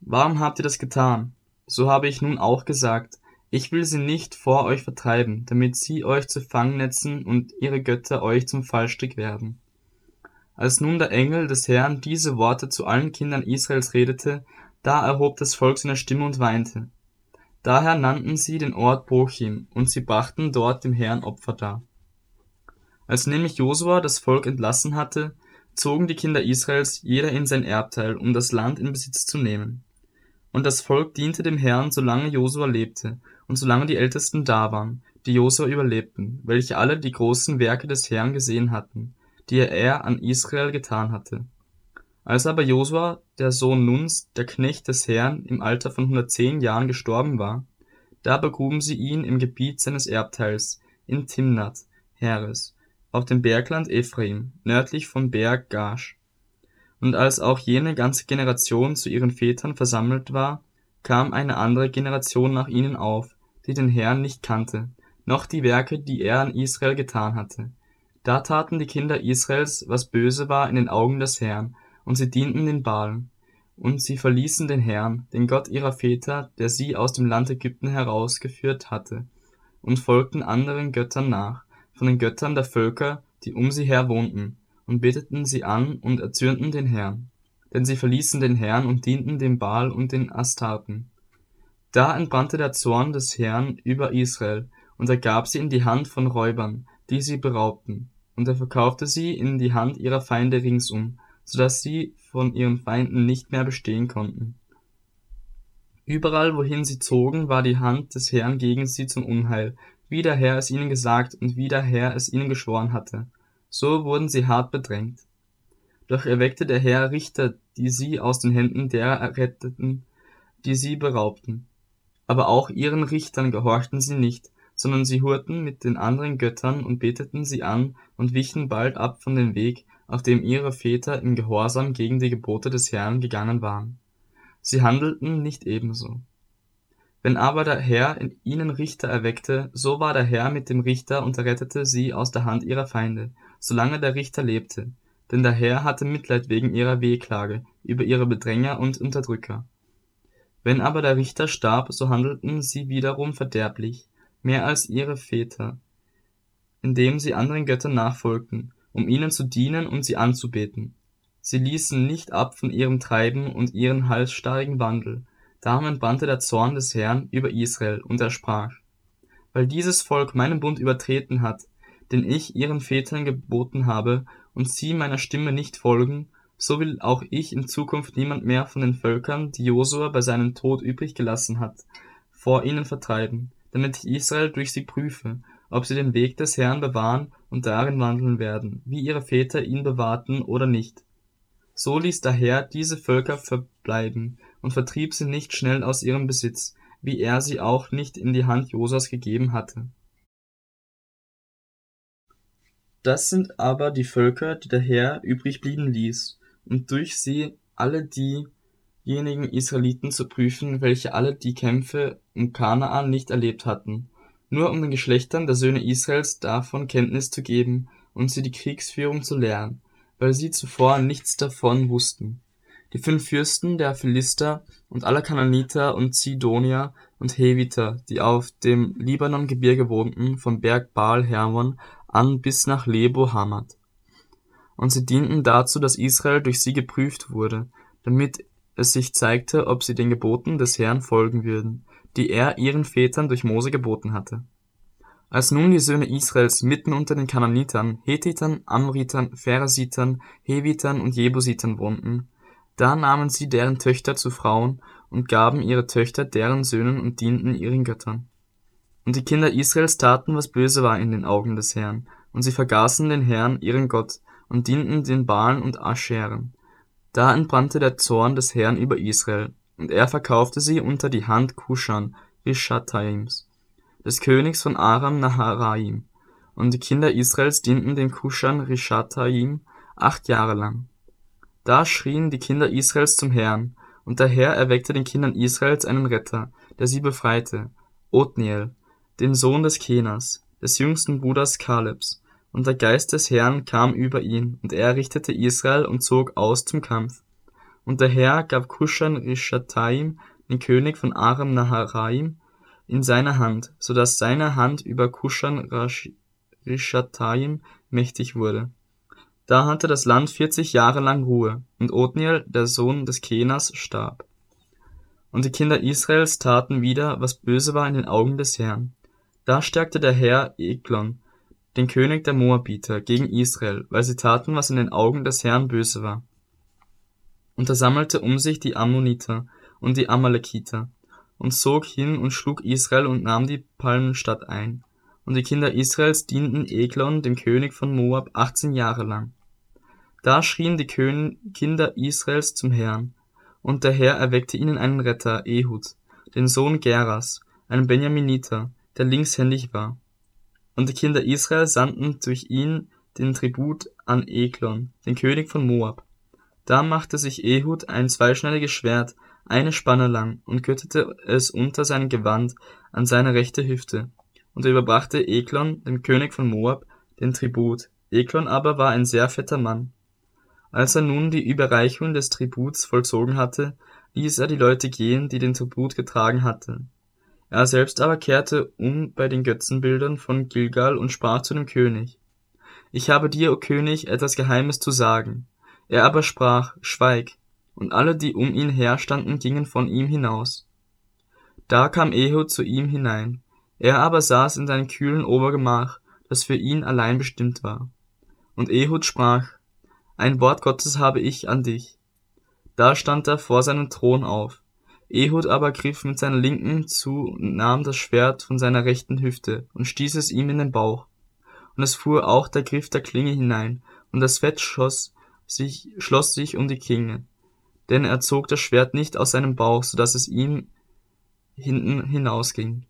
Warum habt ihr das getan? So habe ich nun auch gesagt, ich will sie nicht vor euch vertreiben, damit sie euch zu Fangnetzen und ihre Götter euch zum Fallstrick werden. Als nun der Engel des Herrn diese Worte zu allen Kindern Israels redete, da erhob das Volk seine Stimme und weinte. Daher nannten sie den Ort Bochim, und sie brachten dort dem Herrn Opfer dar. Als nämlich Josua das Volk entlassen hatte, zogen die Kinder Israels jeder in sein Erbteil, um das Land in Besitz zu nehmen. Und das Volk diente dem Herrn, solange Josua lebte, und solange die Ältesten da waren, die Josua überlebten, welche alle die großen Werke des Herrn gesehen hatten, die er an Israel getan hatte. Als aber Josua, der Sohn Nuns, der Knecht des Herrn, im Alter von 110 Jahren gestorben war, da begruben sie ihn im Gebiet seines Erbteils, in Timnath, Heres, auf dem Bergland Ephraim, nördlich vom Berg Gash. Und als auch jene ganze Generation zu ihren Vätern versammelt war, kam eine andere Generation nach ihnen auf, die den Herrn nicht kannte, noch die Werke, die er an Israel getan hatte. Da taten die Kinder Israels, was böse war in den Augen des Herrn, und sie dienten den Balen. Und sie verließen den Herrn, den Gott ihrer Väter, der sie aus dem Land Ägypten herausgeführt hatte, und folgten anderen Göttern nach, von den Göttern der Völker, die um sie her wohnten, und beteten sie an und erzürnten den Herrn. Denn sie verließen den Herrn und dienten dem Baal und den Astarten. Da entbrannte der Zorn des Herrn über Israel, und er gab sie in die Hand von Räubern, die sie beraubten, und er verkaufte sie in die Hand ihrer Feinde ringsum, so dass sie von ihren Feinden nicht mehr bestehen konnten. Überall, wohin sie zogen, war die Hand des Herrn gegen sie zum Unheil, wie der Herr es ihnen gesagt und wie der Herr es ihnen geschworen hatte. So wurden sie hart bedrängt. Doch erweckte der Herr Richter, die sie aus den Händen derer erretteten, die sie beraubten. Aber auch ihren Richtern gehorchten sie nicht, sondern sie hurten mit den anderen Göttern und beteten sie an und wichen bald ab von dem Weg, auf dem ihre Väter im Gehorsam gegen die Gebote des Herrn gegangen waren. Sie handelten nicht ebenso. Wenn aber der Herr in ihnen Richter erweckte, so war der Herr mit dem Richter und rettete sie aus der Hand ihrer Feinde, solange der Richter lebte, denn der Herr hatte Mitleid wegen ihrer Wehklage über ihre Bedränger und Unterdrücker. Wenn aber der Richter starb, so handelten sie wiederum verderblich, mehr als ihre Väter, indem sie anderen Göttern nachfolgten um ihnen zu dienen und sie anzubeten. Sie ließen nicht ab von ihrem Treiben und ihren halsstarrigen Wandel. Darum entbrannte der Zorn des Herrn über Israel, und er sprach, Weil dieses Volk meinen Bund übertreten hat, den ich ihren Vätern geboten habe, und sie meiner Stimme nicht folgen, so will auch ich in Zukunft niemand mehr von den Völkern, die Josua bei seinem Tod übrig gelassen hat, vor ihnen vertreiben, damit ich Israel durch sie prüfe, ob sie den Weg des Herrn bewahren und darin wandeln werden, wie ihre Väter ihn bewahrten oder nicht. So ließ der Herr diese Völker verbleiben und vertrieb sie nicht schnell aus ihrem Besitz, wie er sie auch nicht in die Hand Josas gegeben hatte. Das sind aber die Völker, die der Herr übrig blieben ließ, und durch sie alle diejenigen Israeliten zu prüfen, welche alle die Kämpfe um Kanaan nicht erlebt hatten, nur um den Geschlechtern der Söhne Israels davon Kenntnis zu geben und sie die Kriegsführung zu lehren, weil sie zuvor nichts davon wussten. Die fünf Fürsten der Philister und aller Kananiter und Zidonier und Heviter, die auf dem Libanongebirge wohnten, vom Berg Baal Hermon an bis nach Lebo Hamad. Und sie dienten dazu, dass Israel durch sie geprüft wurde, damit es sich zeigte, ob sie den Geboten des Herrn folgen würden, die er ihren Vätern durch Mose geboten hatte. Als nun die Söhne Israels mitten unter den Kananitern, Hethitern, Amritern, Pharisitern, Hevitern und Jebusitern wohnten, da nahmen sie deren Töchter zu Frauen und gaben ihre Töchter deren Söhnen und dienten ihren Göttern. Und die Kinder Israels taten, was böse war in den Augen des Herrn, und sie vergaßen den Herrn, ihren Gott, und dienten den Baalen und Ascheren. Da entbrannte der Zorn des Herrn über Israel, und er verkaufte sie unter die Hand Kushan Rishataims, des Königs von Aram Naharaim, und die Kinder Israels dienten dem Kushan Rishataim acht Jahre lang. Da schrien die Kinder Israels zum Herrn, und der Herr erweckte den Kindern Israels einen Retter, der sie befreite, Othniel, den Sohn des Kenas, des jüngsten Bruders Kalebs, und der Geist des Herrn kam über ihn, und er richtete Israel und zog aus zum Kampf. Und der Herr gab Kushan Rishataim, den König von Aram Naharaim, in seine Hand, so dass seine Hand über Kushan Rishataim mächtig wurde. Da hatte das Land vierzig Jahre lang Ruhe, und Othniel, der Sohn des Kenas, starb. Und die Kinder Israels taten wieder, was böse war in den Augen des Herrn. Da stärkte der Herr Eglon, den König der Moabiter, gegen Israel, weil sie taten, was in den Augen des Herrn böse war. Und er sammelte um sich die Ammoniter und die Amalekiter und zog hin und schlug Israel und nahm die Palmenstadt ein. Und die Kinder Israels dienten Eglon, dem König von Moab, achtzehn Jahre lang. Da schrien die Kinder Israels zum Herrn, und der Herr erweckte ihnen einen Retter, Ehud, den Sohn Geras, einen Benjaminiter, der linkshändig war. Und die Kinder Israel sandten durch ihn den Tribut an Eglon, den König von Moab. Da machte sich Ehud ein zweischneidiges Schwert, eine Spanne lang, und gürtete es unter sein Gewand an seine rechte Hüfte. Und er überbrachte Eglon, dem König von Moab, den Tribut. Eglon aber war ein sehr fetter Mann. Als er nun die Überreichung des Tributs vollzogen hatte, ließ er die Leute gehen, die den Tribut getragen hatten. Er selbst aber kehrte um bei den Götzenbildern von Gilgal und sprach zu dem König. Ich habe dir, o König, etwas Geheimes zu sagen. Er aber sprach, Schweig, und alle, die um ihn her standen, gingen von ihm hinaus. Da kam Ehud zu ihm hinein. Er aber saß in seinem kühlen Obergemach, das für ihn allein bestimmt war. Und Ehud sprach, Ein Wort Gottes habe ich an dich. Da stand er vor seinem Thron auf. Ehud aber griff mit seiner linken zu und nahm das Schwert von seiner rechten Hüfte und stieß es ihm in den Bauch. Und es fuhr auch der Griff der Klinge hinein, und das Fett schoss sich, schloss sich um die Klinge. Denn er zog das Schwert nicht aus seinem Bauch, so dass es ihm hinten hinausging.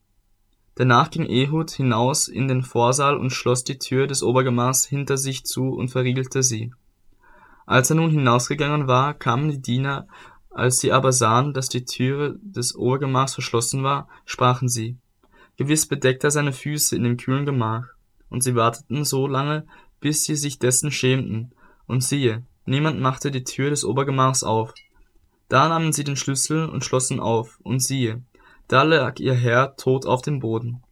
Danach ging Ehud hinaus in den Vorsaal und schloss die Tür des Obergemachs hinter sich zu und verriegelte sie. Als er nun hinausgegangen war, kamen die Diener als sie aber sahen, dass die Türe des Obergemachs verschlossen war, sprachen sie, Gewiss bedeckt er seine Füße in dem kühlen Gemach. Und sie warteten so lange, bis sie sich dessen schämten. Und siehe, niemand machte die Tür des Obergemachs auf. Da nahmen sie den Schlüssel und schlossen auf, und siehe, da lag ihr Herr tot auf dem Boden.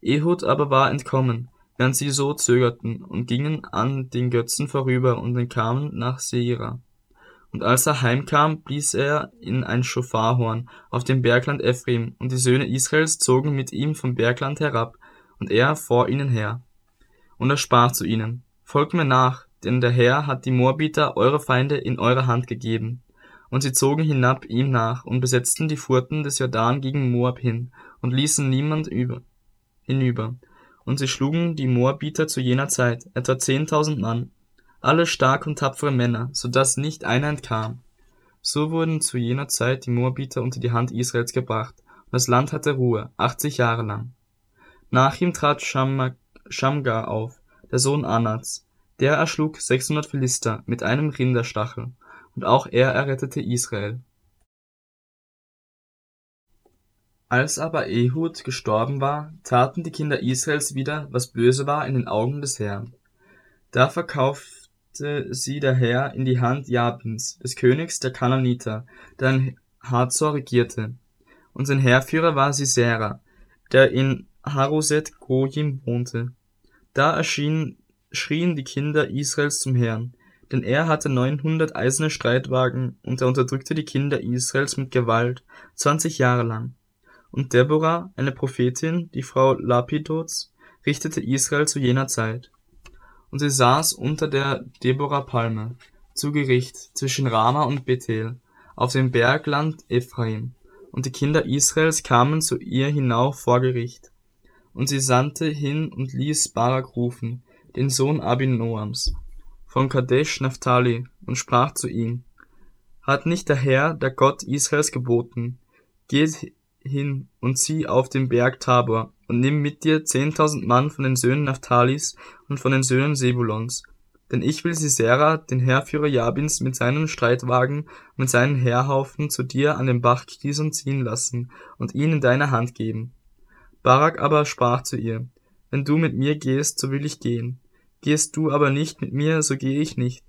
Ehud aber war entkommen, während sie so zögerten, und gingen an den Götzen vorüber und entkamen nach Seira. Und als er heimkam, blies er in ein Schofarhorn auf dem Bergland Ephraim, und die Söhne Israels zogen mit ihm vom Bergland herab, und er vor ihnen her. Und er sprach zu ihnen, Folgt mir nach, denn der Herr hat die Moabiter, eure Feinde, in eure Hand gegeben. Und sie zogen hinab ihm nach und besetzten die Furten des Jordan gegen Moab hin und ließen niemand über, hinüber. Und sie schlugen die Moabiter zu jener Zeit, etwa zehntausend Mann, alle stark und tapfere Männer, so dass nicht einer entkam. So wurden zu jener Zeit die Moabiter unter die Hand Israels gebracht, und das Land hatte Ruhe, achtzig Jahre lang. Nach ihm trat Shamgar auf, der Sohn Anats, der erschlug sechshundert Philister mit einem Rinderstachel, und auch er errettete Israel. Als aber Ehud gestorben war, taten die Kinder Israels wieder, was böse war in den Augen des Herrn. Da verkauften sie daher in die Hand Jabins, des Königs der Kananiter, der in Hazor regierte. Und sein Heerführer war Sisera, der in Haroset Gojim wohnte. Da erschienen, schrien die Kinder Israels zum Herrn, denn er hatte neunhundert eiserne Streitwagen, und er unterdrückte die Kinder Israels mit Gewalt, zwanzig Jahre lang. Und Deborah, eine Prophetin, die Frau Lapidots, richtete Israel zu jener Zeit und sie saß unter der Deborah-Palme zu Gericht zwischen Rama und Bethel auf dem Bergland Ephraim. Und die Kinder Israels kamen zu ihr hinauf vor Gericht. Und sie sandte hin und ließ Barak rufen, den Sohn Abinoams, von Kadesh Naphtali, und sprach zu ihm, Hat nicht der Herr, der Gott Israels geboten, geht hin und zieh auf den Berg Tabor und nimm mit dir zehntausend Mann von den Söhnen Naphtalis und von den Söhnen Sebulons. Denn ich will Sisera, den Heerführer Jabins, mit seinen Streitwagen und mit seinen Heerhaufen zu dir an den Bach Kison ziehen lassen und ihn in deine Hand geben. Barak aber sprach zu ihr, Wenn du mit mir gehst, so will ich gehen. Gehst du aber nicht mit mir, so gehe ich nicht.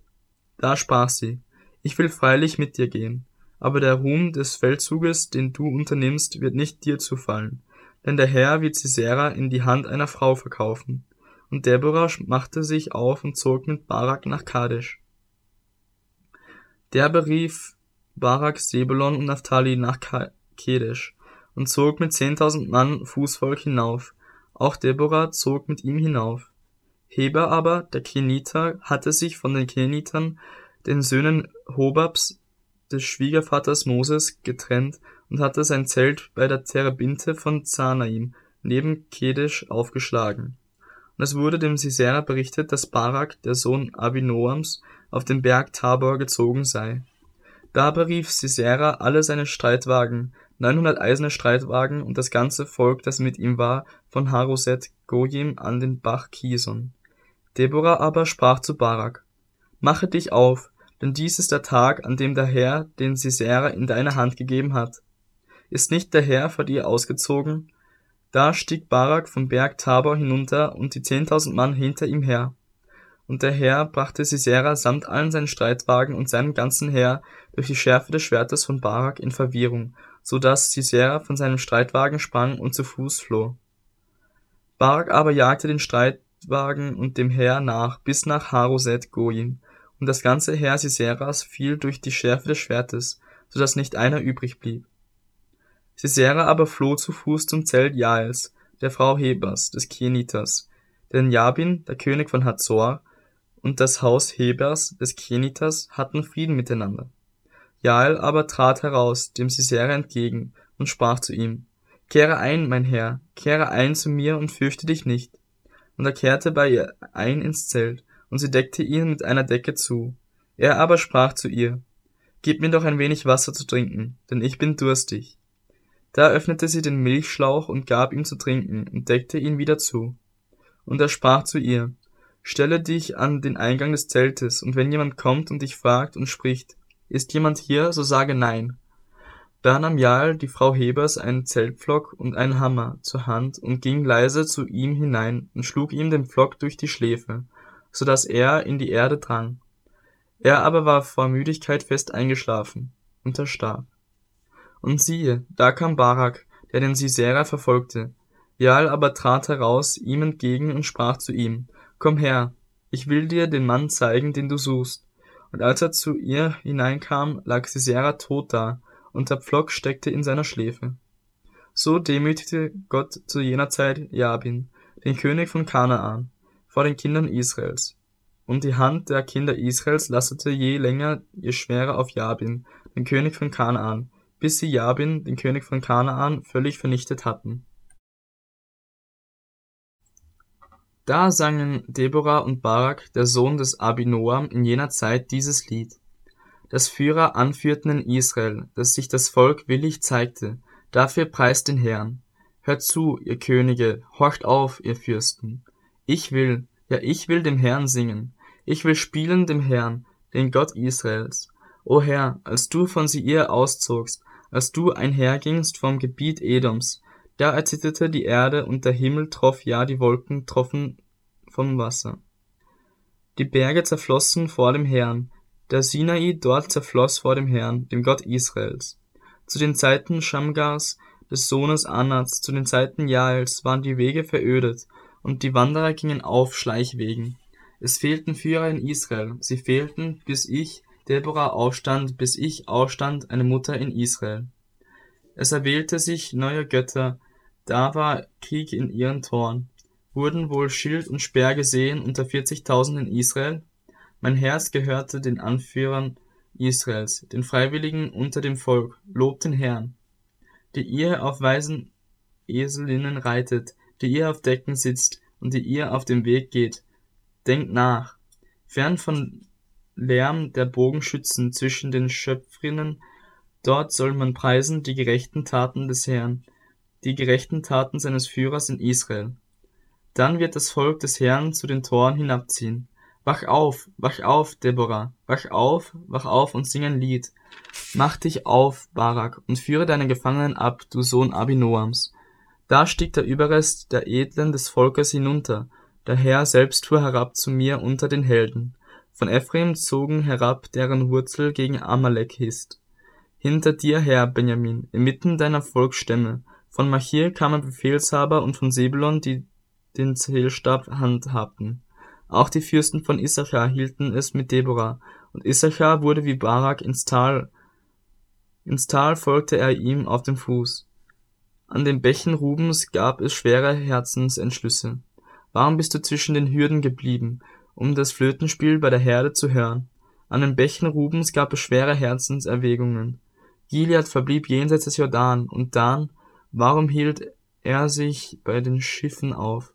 Da sprach sie, Ich will freilich mit dir gehen, aber der Ruhm des Feldzuges, den du unternimmst, wird nicht dir zufallen, denn der Herr wird Sisera in die Hand einer Frau verkaufen. Und Deborah machte sich auf und zog mit Barak nach Kadesh. Der berief Barak Sebulon und Naphtali nach Kedesh und zog mit zehntausend Mann Fußvolk hinauf. Auch Deborah zog mit ihm hinauf. Heber aber, der Keniter, hatte sich von den Kenitern, den Söhnen Hobabs, des Schwiegervaters Moses, getrennt und hatte sein Zelt bei der Terebinte von Zanaim neben Kedesh aufgeschlagen. Und es wurde dem Sisera berichtet, dass Barak, der Sohn Abinoams, auf den Berg Tabor gezogen sei. Da berief Sisera alle seine Streitwagen, 900 eiserne Streitwagen und das ganze Volk, das mit ihm war, von Haroset Gojim an den Bach Kison. Deborah aber sprach zu Barak, Mache dich auf, denn dies ist der Tag, an dem der Herr den Sisera in deine Hand gegeben hat. Ist nicht der Herr vor dir ausgezogen? Da stieg Barak vom Berg Tabor hinunter und die zehntausend Mann hinter ihm her. Und der Herr brachte Sisera samt allen seinen Streitwagen und seinem ganzen Heer durch die Schärfe des Schwertes von Barak in Verwirrung, so dass Sisera von seinem Streitwagen sprang und zu Fuß floh. Barak aber jagte den Streitwagen und dem Heer nach bis nach Haroset Goyim, und das ganze Heer Siseras fiel durch die Schärfe des Schwertes, so dass nicht einer übrig blieb. Sisera aber floh zu Fuß zum Zelt Jaels, der Frau Hebers, des Keniters, denn Jabin, der König von Hazor, und das Haus Hebers des Kenitas hatten Frieden miteinander. Jael aber trat heraus dem Sisera entgegen und sprach zu ihm, Kehre ein, mein Herr, kehre ein zu mir und fürchte dich nicht. Und er kehrte bei ihr ein ins Zelt, und sie deckte ihn mit einer Decke zu. Er aber sprach zu ihr, Gib mir doch ein wenig Wasser zu trinken, denn ich bin durstig. Da öffnete sie den Milchschlauch und gab ihm zu trinken und deckte ihn wieder zu. Und er sprach zu ihr, Stelle dich an den Eingang des Zeltes, und wenn jemand kommt und dich fragt und spricht, ist jemand hier, so sage nein. Da nahm Jael, die Frau Hebers, einen Zeltpflock und einen Hammer zur Hand und ging leise zu ihm hinein und schlug ihm den Pflock durch die Schläfe, so dass er in die Erde drang. Er aber war vor Müdigkeit fest eingeschlafen, und er starb. Und siehe, da kam Barak, der den Sisera verfolgte. Jael aber trat heraus ihm entgegen und sprach zu ihm, Komm her, ich will dir den Mann zeigen, den du suchst. Und als er zu ihr hineinkam, lag Sisera tot da, und der Pflock steckte in seiner Schläfe. So demütigte Gott zu jener Zeit Jabin, den König von Kanaan, vor den Kindern Israels. Und die Hand der Kinder Israels lastete je länger je schwerer auf Jabin, den König von Kanaan, bis sie Jabin, den König von Kanaan, völlig vernichtet hatten. Da sangen Deborah und Barak, der Sohn des Abinoam, in jener Zeit dieses Lied. Das Führer anführten in Israel, dass sich das Volk willig zeigte, dafür preist den Herrn. Hört zu, ihr Könige, horcht auf, ihr Fürsten. Ich will, ja ich will dem Herrn singen, ich will spielen dem Herrn, den Gott Israels. O Herr, als du von Seir auszogst, als du einhergingst vom Gebiet Edoms, da erzitterte die Erde und der Himmel troff, ja die Wolken troffen vom Wasser. Die Berge zerflossen vor dem Herrn, der Sinai dort zerfloss vor dem Herrn, dem Gott Israels. Zu den Zeiten Shamgars, des Sohnes Anats, zu den Zeiten Jaels waren die Wege verödet, und die Wanderer gingen auf Schleichwegen. Es fehlten Führer in Israel, sie fehlten, bis ich, Deborah, aufstand, bis ich aufstand, eine Mutter in Israel. Es erwählte sich neue Götter, da war Krieg in ihren Toren. Wurden wohl Schild und Speer gesehen unter 40.000 in Israel? Mein Herz gehörte den Anführern Israels, den Freiwilligen unter dem Volk. Lobt den Herrn. Die ihr auf weisen Eselinnen reitet, die ihr auf Decken sitzt und die ihr auf dem Weg geht. Denkt nach. Fern von Lärm der Bogenschützen zwischen den Schöpfrinnen, dort soll man preisen die gerechten Taten des Herrn die gerechten Taten seines Führers in Israel. Dann wird das Volk des Herrn zu den Toren hinabziehen. Wach auf, wach auf, Deborah, wach auf, wach auf und sing ein Lied. Mach dich auf, Barak, und führe deine Gefangenen ab, du Sohn Abinoams. Da stieg der Überrest der Edlen des Volkes hinunter, der Herr selbst fuhr herab zu mir unter den Helden. von Ephraim zogen herab, deren Wurzel gegen Amalek ist. Hinter dir her, Benjamin, inmitten deiner Volksstämme. Von Machir kamen Befehlshaber und von Sebulon, die den Zählstab handhabten. Auch die Fürsten von Issachar hielten es mit Deborah, und Issachar wurde wie Barak ins Tal, ins Tal folgte er ihm auf dem Fuß. An den Bächen Rubens gab es schwere Herzensentschlüsse. Warum bist du zwischen den Hürden geblieben, um das Flötenspiel bei der Herde zu hören? An den Bächen Rubens gab es schwere Herzenserwägungen. Gilead verblieb jenseits des Jordan, und Dan, warum hielt er sich bei den Schiffen auf?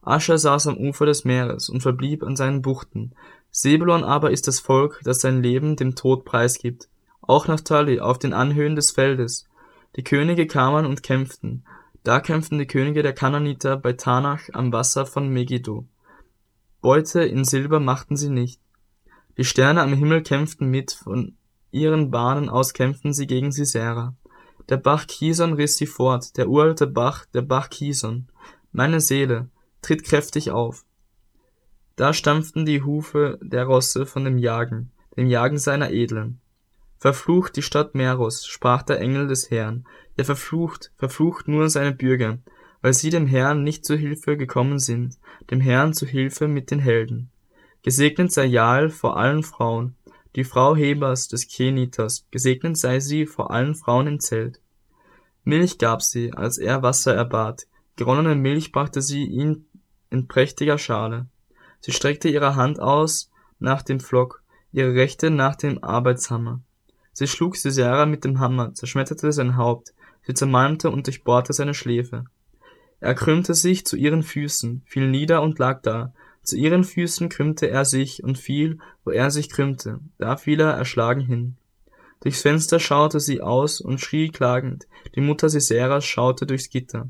Ascher saß am Ufer des Meeres und verblieb an seinen Buchten. Sebulon aber ist das Volk, das sein Leben dem Tod preisgibt. Auch Naphtali auf den Anhöhen des Feldes. Die Könige kamen und kämpften. Da kämpften die Könige der Kananiter bei Tanach am Wasser von Megiddo. Beute in Silber machten sie nicht. Die Sterne am Himmel kämpften mit, von ihren Bahnen aus kämpften sie gegen Sisera. Der Bach Kison riss sie fort, der uralte Bach, der Bach Kison. Meine Seele, tritt kräftig auf. Da stampften die Hufe der Rosse von dem Jagen, dem Jagen seiner Edlen. Verflucht die Stadt Meros, sprach der Engel des Herrn, ja verflucht, verflucht nur seine Bürger, weil sie dem Herrn nicht zu Hilfe gekommen sind, dem Herrn zu Hilfe mit den Helden. Gesegnet sei Jael vor allen Frauen, die Frau Hebers des Keniters, gesegnet sei sie vor allen Frauen im Zelt. Milch gab sie, als er Wasser erbat, geronnene Milch brachte sie ihm in prächtiger Schale. Sie streckte ihre Hand aus nach dem Pflock, ihre rechte nach dem Arbeitshammer. Sie schlug Sisera mit dem Hammer, zerschmetterte sein Haupt, sie zermalmte und durchbohrte seine Schläfe. Er krümmte sich zu ihren Füßen, fiel nieder und lag da. Zu ihren Füßen krümmte er sich und fiel, wo er sich krümmte. Da fiel er erschlagen hin. Durchs Fenster schaute sie aus und schrie klagend. Die Mutter Siseras schaute durchs Gitter.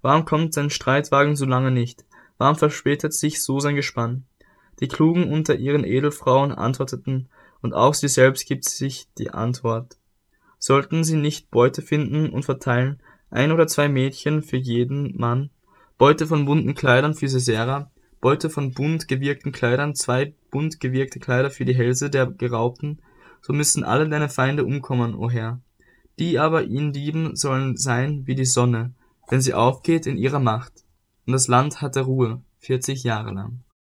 Warum kommt sein Streitwagen so lange nicht? Warum verspätet sich so sein Gespann? Die Klugen unter ihren Edelfrauen antworteten, und auch sie selbst gibt sich die Antwort. Sollten sie nicht Beute finden und verteilen, ein oder zwei Mädchen für jeden Mann, Beute von bunten Kleidern für Sisera, Beute von bunt gewirkten Kleidern, zwei bunt gewirkte Kleider für die Hälse der Geraubten, so müssen alle deine Feinde umkommen, o Herr. Die aber ihn lieben sollen sein wie die Sonne, wenn sie aufgeht in ihrer Macht. Und das Land hatte Ruhe, vierzig Jahre lang.